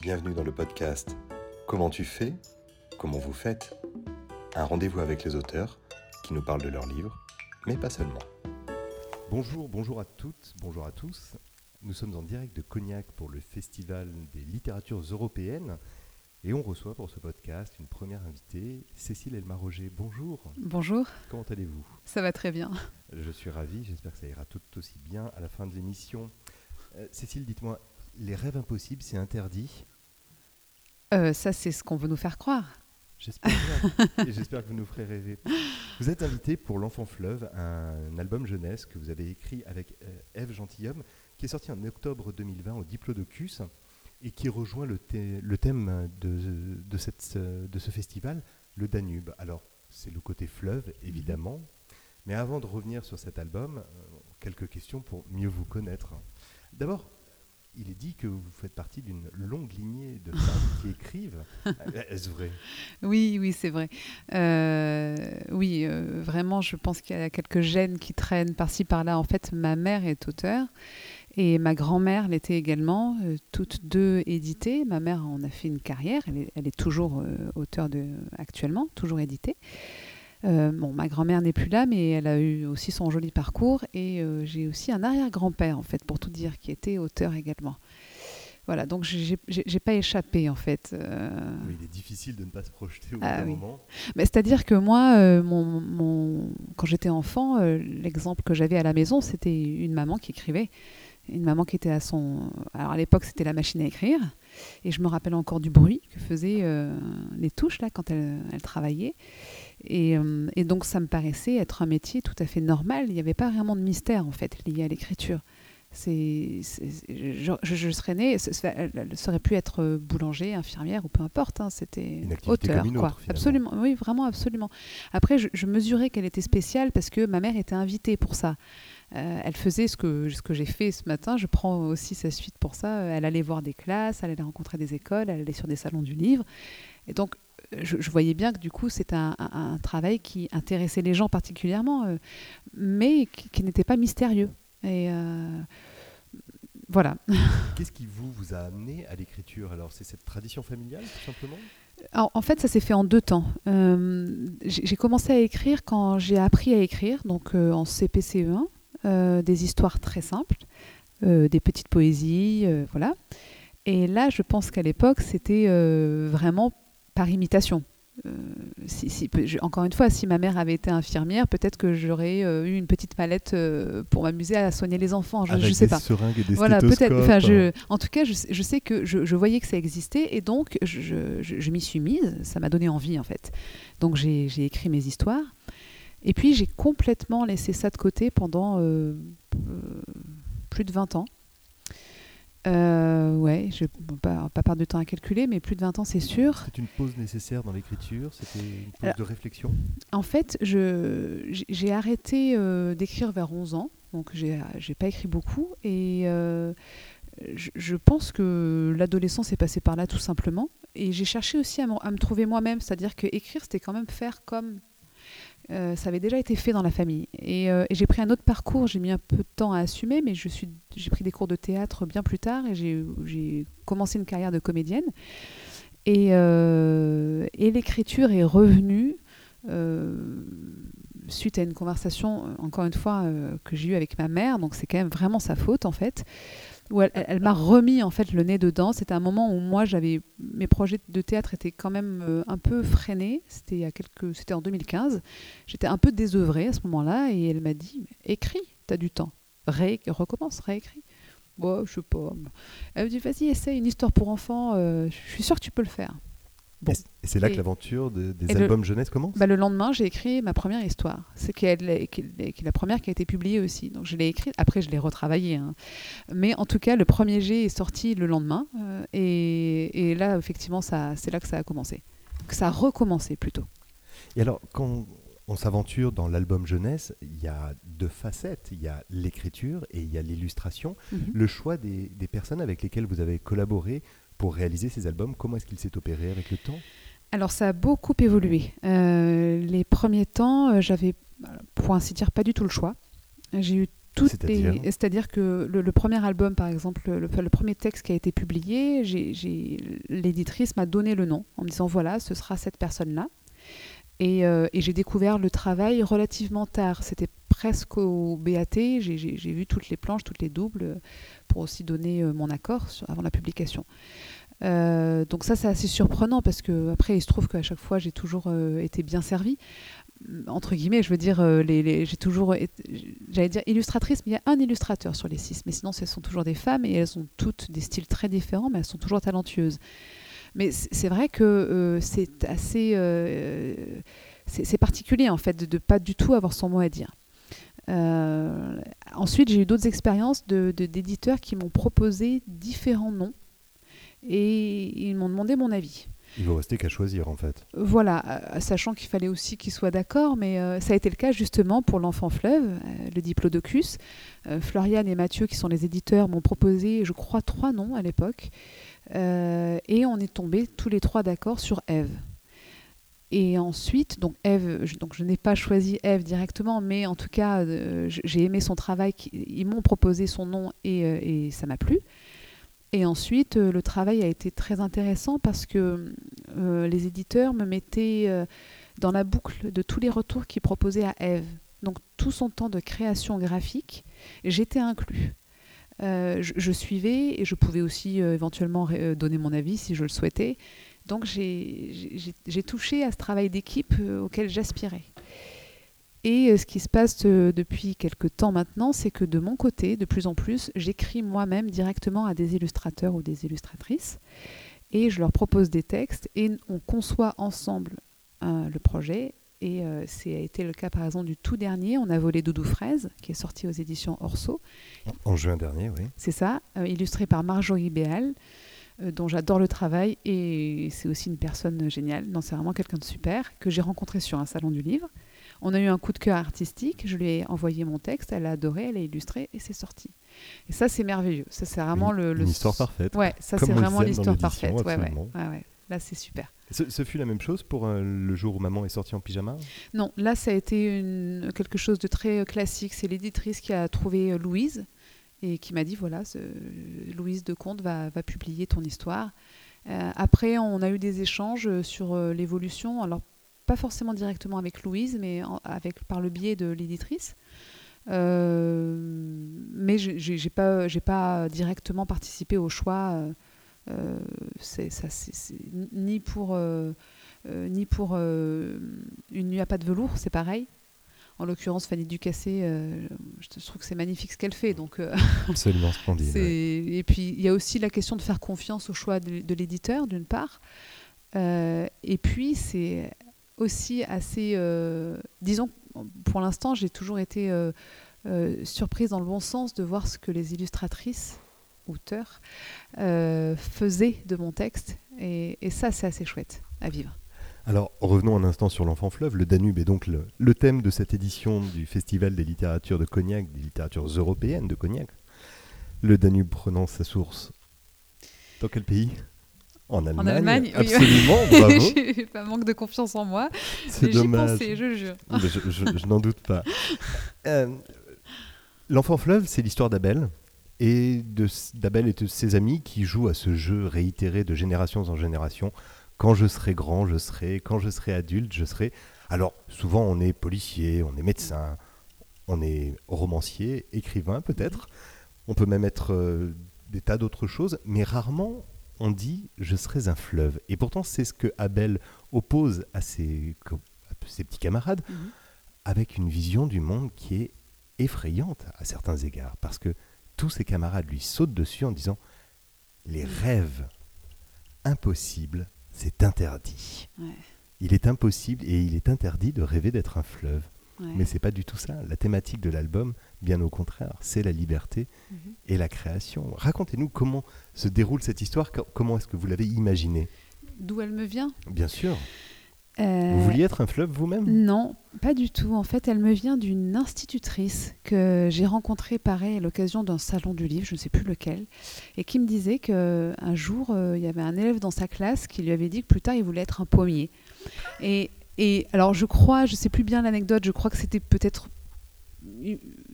Bienvenue dans le podcast Comment tu fais Comment vous faites Un rendez-vous avec les auteurs qui nous parlent de leurs livres, mais pas seulement. Bonjour, bonjour à toutes, bonjour à tous. Nous sommes en direct de Cognac pour le Festival des littératures européennes et on reçoit pour ce podcast une première invitée, Cécile Elmar-Roger. Bonjour. Bonjour. Comment allez-vous? Ça va très bien. Je suis ravi, j'espère que ça ira tout aussi bien à la fin de l'émission. Euh, Cécile, dites-moi, les rêves impossibles, c'est interdit Euh, ça, c'est ce qu'on veut nous faire croire. J'espère et j'espère que vous nous ferez rêver. Vous êtes invité pour L'Enfant Fleuve, un album jeunesse que vous avez écrit avec euh, Ève Gentilhomme, qui est sorti en octobre 2020 au Diplodocus et qui rejoint le, thé- le thème de, de, cette, de ce festival, le Danube. Alors, c'est le côté fleuve, évidemment. Mais avant de revenir sur cet album, euh, quelques questions pour mieux vous connaître. D'abord, il est dit que vous faites partie d'une longue lignée de femmes qui écrivent. Est-ce vrai? Oui, oui, c'est vrai. Euh, oui, euh, vraiment, je pense qu'il y a quelques gènes qui traînent par-ci, par-là. En fait, ma mère est auteure et ma grand-mère l'était également, euh, toutes deux éditées. Ma mère en a fait une carrière, elle est, elle est toujours auteure de, actuellement, toujours éditée. Euh, bon, ma grand-mère n'est plus là, mais elle a eu aussi son joli parcours. Et euh, j'ai aussi un arrière-grand-père, en fait, pour tout dire, qui était auteur également. Voilà, donc j'ai pas échappé, en fait. euh, Oui, il est difficile de ne pas se projeter au Ah oui. moment. mais C'est-à-dire que moi, euh, mon, mon- quand j'étais enfant, euh, l'exemple que j'avais à la maison, c'était une maman qui écrivait. Une maman qui était à son... Alors à l'époque, c'était la machine à écrire. Et je me rappelle encore du bruit que faisaient les touches là quand elle, elle travaillait. Et, euh, et donc ça me paraissait être un métier tout à fait normal. Il n'y avait pas vraiment de mystère en fait lié à l'écriture. C'est, je, serais née, elle aurait pu être euh, boulanger, infirmière ou peu importe. hein, c'était auteur, comme une quoi. autre, finalement. Absolument, oui, vraiment, absolument. Après, je, je mesurais qu'elle était spéciale parce que ma mère était invitée pour ça. Euh, elle faisait ce que, ce que j'ai fait ce matin. Je prends aussi sa suite pour ça. Elle allait voir des classes, elle allait rencontrer des écoles, elle allait sur des salons du livre. Et donc, je, je voyais bien que du coup, c'est un, un- un travail qui intéressait les gens particulièrement, euh, mais qui, qui n'était pas mystérieux. Et euh, voilà. Qu'est-ce qui vous, vous a amené à l'écriture? Alors, c'est cette tradition familiale, tout simplement? Alors, en fait, ça s'est fait en deux temps. Euh, j'ai commencé à écrire quand j'ai appris à écrire, donc euh, en CPCE1, euh, des histoires très simples, des petites poésies, voilà. Et là, je pense qu'à l'époque, c'était vraiment par imitation. Euh, si, si- peu- je- encore une fois, si ma mère avait été infirmière, peut-être que j'aurais euh, eu une petite mallette euh, pour m'amuser à soigner les enfants. Je, Avec je sais des pas. seringues et des Voilà, peut-être. Enfin, je, en tout cas, je, sais- je sais que je, voyais que ça existait et donc je, m'y suis mise. Ça m'a donné envie en fait. Donc j'ai écrit mes histoires et puis j'ai complètement laissé ça de côté pendant plus de 20 ans. Euh, ouais, je ne pas, pas perdre de temps à calculer, mais plus de 20 ans, c'est sûr. C'est une pause nécessaire dans l'écriture C'était une pause Alors- de réflexion En fait, je- j'ai arrêté euh, d'écrire vers 11 ans, donc j'ai pas écrit beaucoup. Et euh, je, je pense que l'adolescence est passée par là tout simplement. Et j'ai cherché aussi à, à me trouver moi-même, c'est-à-dire que écrire, c'était quand même faire comme euh, ça avait déjà été fait dans la famille. Et, euh, et j'ai pris un autre parcours, j'ai mis un peu de temps à assumer, mais je suis- j'ai pris des cours de théâtre bien plus tard et j'ai- commencé une carrière de comédienne. Et, euh, l'écriture est revenue suite à une conversation, encore une fois, que j'ai eue avec ma mère. Donc c'est quand même vraiment sa faute en fait. Où elle, m'a remis en fait le nez dedans. C'était un moment où moi j'avais mes projets de théâtre étaient quand même euh, un peu freinés. C'était quelques, c'était en 2015. J'étais un peu désœuvrée à ce moment-là et elle m'a dit écris, t'as du temps, Ré- recommence, réécris. Bon, je sais pas. Elle me dit vas-y essaie une histoire pour enfants. euh, je suis sûre que tu peux le faire. Bon. Et c'est là Et- que l'aventure de- des le- albums jeunesse commence? Bah, le lendemain, j'ai écrit ma première histoire. C'est qui est la première qui a été publiée aussi. Donc je l'ai écrite. Après, je l'ai retravaillée. hein. Mais en tout cas, le premier jet est sorti le lendemain. euh, et, et là, effectivement, c'est là que ça a commencé. Que ça a recommencé plutôt. Et alors, quand on s'aventure dans l'album jeunesse, il y a deux facettes. Il y a l'écriture et il y a l'illustration. Mhm. Le choix des, des personnes avec lesquelles vous avez collaboré pour réaliser ces albums, comment est-ce qu'il s'est opéré avec le temps? Alors ça a beaucoup évolué. Euh, les premiers temps, euh, j'avais, pour ainsi dire, pas du tout le choix. J'ai eu C'est-à-dire? C'est-à-dire que le, premier album, par exemple, le, le premier texte qui a été publié, l'éditrice m'a donné le nom en me disant voilà, ce sera cette personne-là. Et, euh, et j'ai découvert le travail relativement tard. C'était presque au BAT. J'ai vu toutes les planches, toutes les doubles, pour aussi donner euh, mon accord avant la publication. Euh, donc ça, c'est assez surprenant parce que après, il se trouve qu'à chaque fois, j'ai toujours été bien servie entre guillemets, je veux dire, euh, j'ai toujours, j'allais dire illustratrice, mais il y a un illustrateur sur les six. Mais sinon, ce sont toujours des femmes et elles ont toutes des styles très différents, mais elles sont toujours talentueuses. Mais c'est vrai que euh, c'est assez, euh, c'est particulier en fait de ne pas du tout avoir son mot à dire. Ensuite, j'ai eu d'autres expériences de, d'éditeurs qui m'ont proposé différents noms et ils m'ont demandé mon avis. Il vous restait qu'à choisir en fait. Voilà, euh, sachant qu'il fallait aussi qu'ils soient d'accord, mais euh, ça a été le cas justement pour l'enfant fleuve, euh, le diplodocus. Floriane et Mathieu, qui sont les éditeurs, m'ont proposé, je crois, trois noms à l'époque, et on est tombés tous les trois d'accord sur Eve. Et ensuite, donc Eve, je, donc je n'ai pas choisi Eve directement, mais en tout cas, j'ai aimé son travail. Ils m'ont proposé son nom et, et ça m'a plu. Et ensuite, euh, le travail a été très intéressant parce que euh, les éditeurs me mettaient euh, dans la boucle de tous les retours qu'ils proposaient à Eve. Donc tout son temps de création graphique, j'étais inclus. Je, suivais et je pouvais aussi éventuellement donner mon avis si je le souhaitais. Donc j'ai touché à ce travail d'équipe auquel j'aspirais. Et euh, ce qui se passe euh, depuis quelques temps maintenant, c'est que de mon côté, de plus en plus, j'écris moi-même directement à des illustrateurs ou des illustratrices et je leur propose des textes et on conçoit ensemble euh, le projet. Et c'est a été le cas par exemple du tout dernier, on a volé Doudou Fraise, qui est sorti aux éditions Orso. En juin dernier, oui. C'est ça, illustré par Marjorie Béal, dont j'adore le travail et c'est aussi une personne géniale. Non, c'est vraiment quelqu'un de super que j'ai rencontré sur un salon du livre. On a eu un coup de cœur artistique, je lui ai envoyé mon texte, elle a adoré, elle a illustré et c'est sorti. Et ça, c'est merveilleux. Ça, c'est vraiment le, Une histoire parfaite. Ouais, ça, c'est vraiment l'histoire parfaite. Ouais, ouais. ouais, Là, c'est super. Ce, fut la même chose pour euh, le jour où maman est sortie en pyjama? Non, là, ça a été une, quelque chose de très classique. C'est l'éditrice qui a trouvé euh, Louise et qui m'a dit voilà, Louise de Comte va, publier ton histoire. Euh, après, on a eu des échanges sur l'évolution. Alors, pas forcément directement avec Louise, mais avec, par le biais de l'éditrice. Euh, mais je n'ai pas, pas directement participé au choix. Euh, euh ni pour, euh, ni pour une nuit à pas de velours, c'est pareil. En l'occurrence, Fanny Ducassé, je trouve que c'est magnifique ce qu'elle fait. Donc, Absolument splendide. Et puis, il y a aussi la question de faire confiance au choix de, de l'éditeur, d'une part. et puis, c'est aussi assez, euh, disons, pour l'instant, j'ai toujours été euh, euh, surprise dans le bon sens de voir ce que les illustratrices, auteurs, faisaient de mon texte. Et, ça, c'est assez chouette à vivre. Alors, revenons un instant sur l'enfant fleuve. Le Danube est donc le, le, thème de cette édition du Festival des littératures de Cognac, des littératures européennes de Cognac. Le Danube prenant sa source dans quel pays? En Allemagne, Absolument, bravo. J'ai pas manque de confiance en moi. C'est dommage. Pensé, je jure. je, n'en doute pas. Euh, l'enfant fleuve, c'est l'histoire d'Abel et d'Abel et de ses amis qui jouent à ce jeu réitéré de génération en génération. Quand je serai grand, je serai. Quand je serai adulte, je serai. Alors, souvent, on est policier, on est médecin, on est romancier, écrivain peut-être. On peut même être euh, des tas d'autres choses, mais rarement on dit je serai un fleuve. Et pourtant, c'est ce que Abel oppose à ses, petits camarades, mhm. avec une vision du monde qui est effrayante à certains égards, parce que tous ses camarades lui sautent dessus en disant les rêves impossibles, c'est interdit. Il est impossible et il est interdit de rêver d'être un fleuve. Mais c'est pas du tout ça. La thématique de l'album, bien au contraire, c'est la liberté mhm. et la création. Racontez-nous comment se déroule cette histoire, comment est-ce que vous l'avez imaginée? D'où elle me vient? Bien sûr. Vous vouliez être un fleuve vous-même? Non, pas du tout. En fait, elle me vient d'une institutrice que j'ai rencontrée, pareil, à l'occasion d'un salon du livre, je ne sais plus lequel, et qui me disait qu'un jour, euh, il y avait un élève dans sa classe qui lui avait dit que plus tard, il voulait être un pommier. Et alors, je crois, je sais plus bien l'anecdote, je crois que c'était peut-être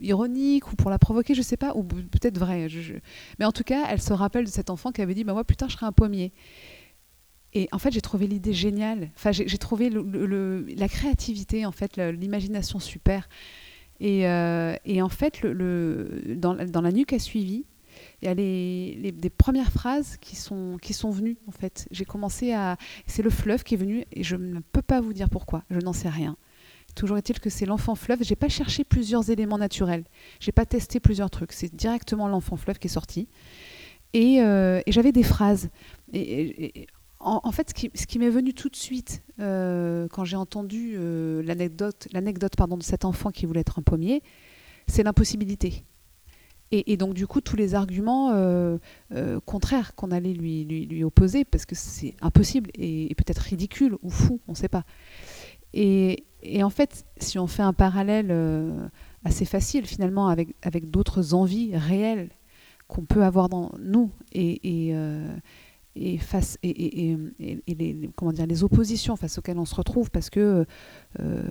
ironique ou pour la provoquer, je sais pas, ou peut-être vrai. Mais en tout cas, elle se rappelle de cet enfant qui avait dit bah, Moi, plus tard, je serai un pommier. Et en fait, j'ai trouvé l'idée géniale. Enfin, j'ai trouvé la créativité, en fait, l'imagination super. Et, euh, en fait, dans, dans, la nuit qui a suivi, il y a des premières phrases qui sont, venues, en fait. J'ai commencé à... C'est le fleuve qui est venu, et je ne peux pas vous dire pourquoi. Je n'en sais rien. Toujours est-il que c'est l'enfant fleuve. J'ai pas cherché plusieurs éléments naturels. J'ai pas testé plusieurs trucs. C'est directement l'enfant fleuve qui est sorti. Et, euh, j'avais des phrases. En, fait, ce qui, m'est venu tout de suite euh, quand j'ai entendu euh, l'anecdote, de cet enfant qui voulait être un pommier, c'est l'impossibilité. Et, donc, du coup, tous les arguments euh, contraires qu'on allait lui, opposer, parce que c'est impossible et, peut-être ridicule ou fou, on ne sait pas. Et, en fait, si on fait un parallèle assez facile finalement avec, avec d'autres envies réelles qu'on peut avoir dans nous et, et, face, et, et, et, les, comment dire, les oppositions face auxquelles on se retrouve parce que euh,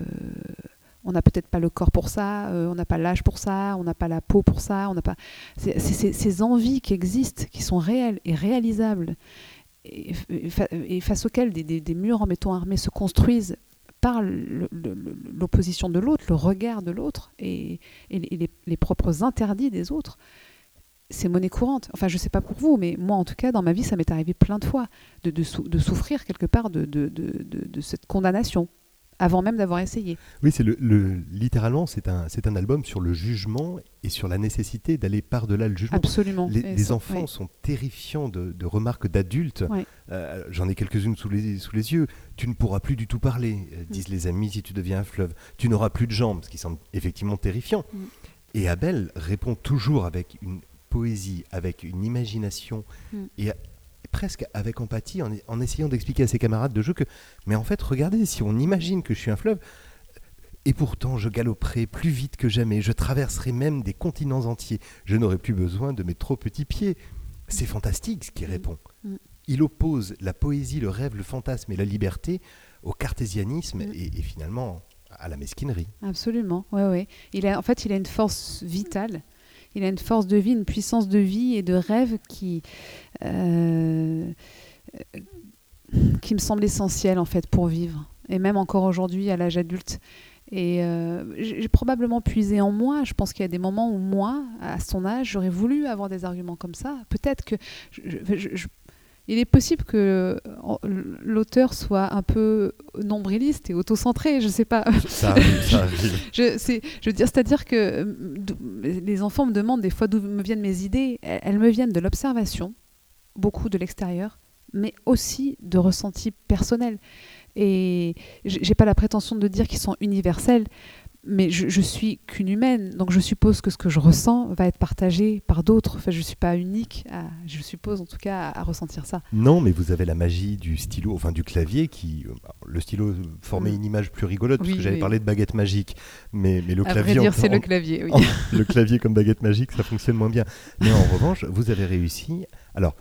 on n'a peut-être pas le corps pour ça, euh, on n'a pas l'âge pour ça, on n'a pas la peau pour ça, on n'a pas c'est, ces envies qui existent, qui sont réelles et réalisables, et, face auxquelles des, des, des, murs en béton armé se construisent par l'opposition de l'autre, le regard de l'autre et, les, les, propres interdits des autres c'est monnaie courante. Enfin, je ne sais pas pour vous, mais moi, en tout cas, dans ma vie, ça m'est arrivé plein de fois de, de, souffrir quelque part de, de, cette condamnation avant même d'avoir essayé. Oui, c'est le, littéralement, c'est un, c'est un album sur le jugement et sur la nécessité d'aller par-delà le jugement. Absolument. Les, enfants sont terrifiants de, remarques d'adultes. Euh, j'en ai quelques-unes sous les, sous les yeux. Tu ne pourras plus du tout parler, euh, disent mm. les amis, si tu deviens un fleuve. Tu n'auras plus de jambes, ce qui semble effectivement terrifiant. Mm. Et Abel répond toujours avec une poésie, avec une imagination mm. et, presque avec empathie, en, essayant d'expliquer à ses camarades de jeu que, mais en fait, regardez, si on imagine que je suis un fleuve, et pourtant je galoperai plus vite que jamais, je traverserai même des continents entiers, je n'aurai plus besoin de mes trop petits pieds. C'est fantastique ce qu'il mm. répond. Mm. Il oppose la poésie, le rêve, le fantasme et la liberté au cartésianisme et, finalement à la mesquinerie. Absolument, ouais, ouais. Il a, en fait, il a une force vitale il a une force de vie, une puissance de vie et de rêve qui, euh, qui me semble essentielle en fait pour vivre. Et même encore aujourd'hui, à l'âge adulte. Et euh, j'ai probablement puisé en moi. Je pense qu'il y a des moments où moi, à son âge, j'aurais voulu avoir des arguments comme ça. Peut-être que je, il est possible que l'auteur soit un peu nombriliste et autocentré, je ne sais pas. Ça arrive, ça je, je veux dire, c'est-à-dire que les enfants me demandent des fois d'où me viennent mes idées. Elles me viennent de l'observation, beaucoup de l'extérieur, mais aussi de ressentis personnels. Et j'ai pas la prétention de dire qu'ils sont universels, mais je, suis qu'une humaine, donc je suppose que ce que je ressens va être partagé par d'autres. Enfin, je ne suis pas unique, je suppose en tout cas, à, ressentir ça. Non, mais vous avez la magie du stylo, enfin du clavier, qui euh, le stylo formait mm. une image plus rigolote, parce que j'avais parlé de baguette magique, mais, mais le à clavier... Vrai dire, c'est le clavier, oui. le clavier comme baguette magique, ça fonctionne moins bien. Mais en revanche, vous avez réussi... Alors,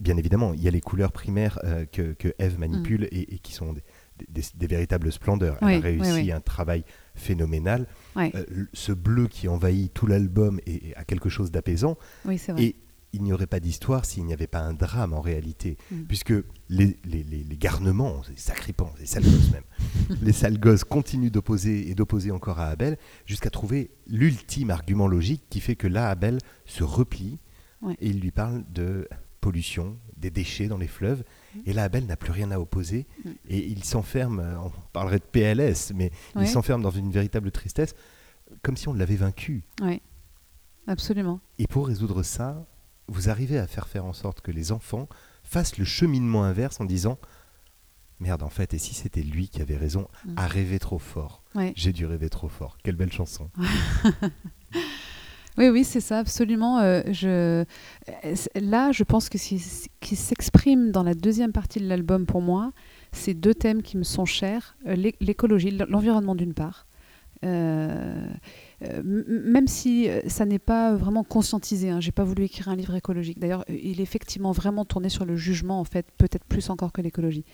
bien évidemment, il y a les couleurs primaires euh, que, que, Eve manipule mm. et, qui sont des, véritables splendeurs. Elle a réussi un travail phénoménal. Euh, ce bleu qui envahit tout l'album et, a quelque chose d'apaisant. et il n'y aurait pas d'histoire s'il n'y avait pas un drame en réalité, mm. puisque les, les, les, garnements, les sacripants, les sales gosses même, les sales gosses continuent d'opposer et d'opposer encore à Abel jusqu'à trouver l'ultime argument logique qui fait que là, Abel se replie et il lui parle de pollution, des déchets dans les fleuves. Et là, Abel n'a plus rien à opposer. Mm. Et il s'enferme, euh, on parlerait de PLS, mais il s'enferme dans une véritable tristesse, comme si on l'avait vaincu. Oui, absolument. Et pour résoudre ça, vous arrivez à faire faire en sorte que les enfants fassent le cheminement inverse en disant Merde, en fait, et si c'était lui qui avait raison, mm. à rêver trop fort J'ai dû rêver trop fort. Quelle belle chanson. Oui, oui, c'est ça, absolument. Euh, je... Là, je pense que ce qui s'exprime dans la deuxième partie de l'album pour moi, c'est deux thèmes qui me sont chers, euh, l'écologie, l'environnement d'une part. Euh, même si ça n'est pas vraiment conscientisé, hein, j'ai pas voulu écrire un livre écologique. D'ailleurs, il est effectivement vraiment tourné sur le jugement, en fait, peut-être plus encore que l'écologie.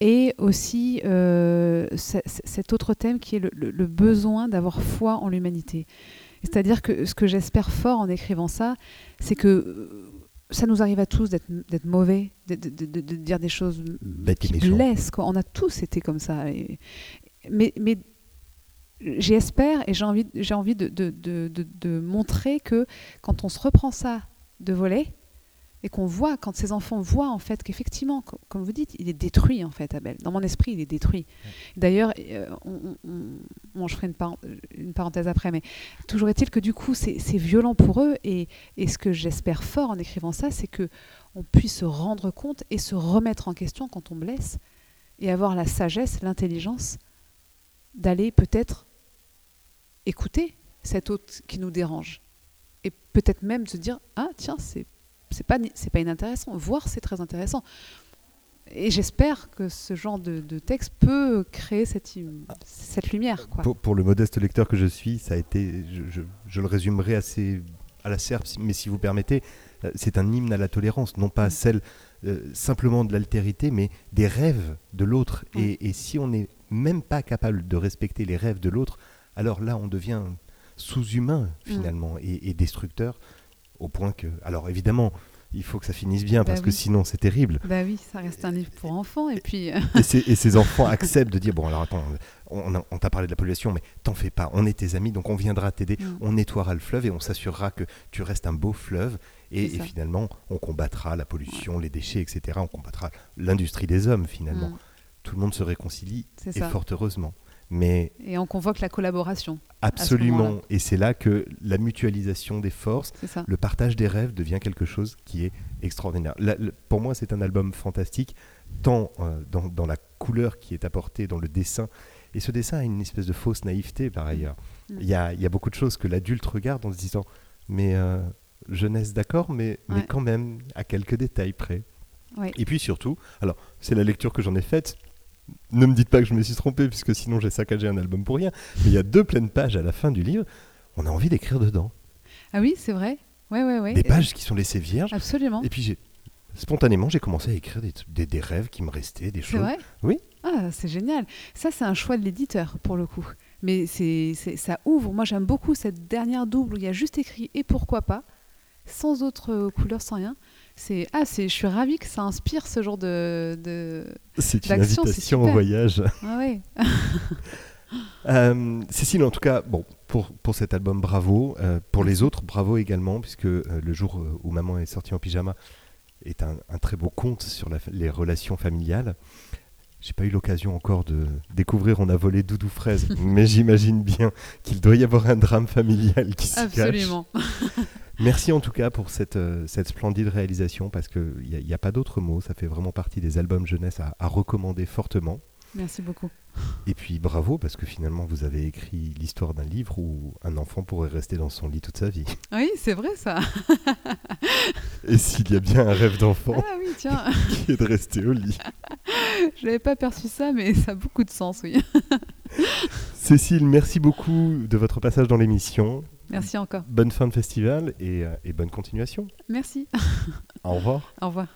et aussi euh, cet autre thème qui est le besoin d'avoir foi en l'humanité. C'est-à-dire que ce que j'espère fort en écrivant ça, c'est que euh, ça nous arrive à tous d'être mauvais, de, de- de- de- de dire des choses Bête qui blessent. Quoi. On a tous été comme ça. Et- mais mais j'espère et j'ai envie, envie de, montrer que quand on se reprend ça de voler et qu'on voit, quand ces enfants voient en fait qu'effectivement, co- comme vous dites, il est détruit en fait, Abel. Dans mon esprit, il est détruit. D'ailleurs, euh, on- on- on- bon, je ferai une, par- une parenthèse après, mais toujours est-il que du coup, c'est c'est violent pour eux. Et, et ce que j'espère fort en écrivant ça, c'est que on puisse se rendre compte et se remettre en question quand on blesse et avoir la sagesse, l'intelligence d'aller peut-être écouter cet autre qui nous dérange et peut-être même se dire ah tiens c'est c'est pas c'est pas inintéressant voir c'est très intéressant et j'espère que ce genre de, de texte peut créer cette, cette lumière quoi. Pour, pour le modeste lecteur que je suis, ça a été, je, je- je le résumerai assez à la serpe, mais si vous permettez, euh, c'est un hymne à la tolérance, non pas Mm. celle euh, simplement de l'altérité, mais des rêves de l'autre. Mm. Et, et si on n'est même pas capable de respecter les rêves de l'autre, alors là, on devient sous-humain Mm. finalement et, et destructeur, au point que, alors évidemment, il faut que ça finisse bien Bah parce que oui. sinon c'est terrible. Bah oui, ça reste un livre pour enfants et puis euh, Et, ces, et ces enfants acceptent de dire bon alors attends on, on t'a parlé de la pollution mais t'en fais pas on est tes amis donc on viendra t'aider. On nettoiera le fleuve et on s'assurera que tu restes un beau fleuve. Et, et finalement on combattra la pollution les déchets etc on combattra l'industrie des hommes finalement. Tout le monde se réconcilie et ça. fort heureusement mais Et on convoque la collaboration, absolument et c'est là que la mutualisation des forces le partage des rêves devient quelque chose qui est extraordinaire. La- pour moi, c'est un album fantastique, tant euh, dans, dans la couleur qui est apportée, dans le dessin. Et ce dessin a une espèce de fausse naïveté, par ailleurs. Mm. Il y, a, il y a beaucoup de choses que l'adulte regarde en se disant Mais euh, jeunesse, d'accord, mais, mais quand même, à quelques détails près. Ouais. Et puis surtout, alors, c'est la lecture que j'en ai faite. Ne me dites pas que je me suis trompé, puisque sinon j'ai saccagé un album pour rien. Mais il y a deux pleines pages à la fin du livre. On a envie d'écrire dedans. Ah oui, c'est vrai. Ouais, ouais, ouais. Des pages qui sont laissées vierges. Absolument. Et puis j'ai spontanément j'ai commencé à écrire des, des- des rêves qui me restaient, des C'est choses. vrai Oui. Ah, c'est génial. Ça, c'est un choix de l'éditeur, pour le coup. Mais c'est, c'est- ça ouvre. Moi, j'aime beaucoup cette dernière double où il y a juste écrit « et pourquoi pas ?» sans autre couleur, sans rien. C'est, ah, c'est, je suis ravie que ça inspire ce genre de... de... C'est une invitation au voyage. Ah ouais. Euh, Cécile, en tout cas, bon, pour, pour cet album, bravo. Euh, pour les autres, bravo également, puisque euh, le jour où Maman est sortie en pyjama est un, un très beau conte sur la- les relations familiales. J'ai pas eu l'occasion encore de découvrir On a volé Doudou Fraise, mais j'imagine bien qu'il doit y avoir un drame familial qui s'y cache. Absolument. Merci en tout cas pour cette, euh, cette splendide réalisation parce qu'il n'y a, a pas d'autre mot. Ça fait vraiment partie des albums jeunesse à, à recommander fortement. Merci beaucoup. Et puis bravo parce que finalement vous avez écrit l'histoire d'un livre où un enfant pourrait rester dans son lit toute sa vie. Oui, c'est vrai ça. Et s'il y a bien un rêve d'enfant Ah oui, tiens. qui est de rester au lit. Je n'avais pas perçu ça, mais ça a beaucoup de sens, oui. Cécile, merci beaucoup de votre passage dans l'émission. Merci encore. Bonne fin de festival et, euh, et bonne continuation. Merci. Au revoir. Au revoir.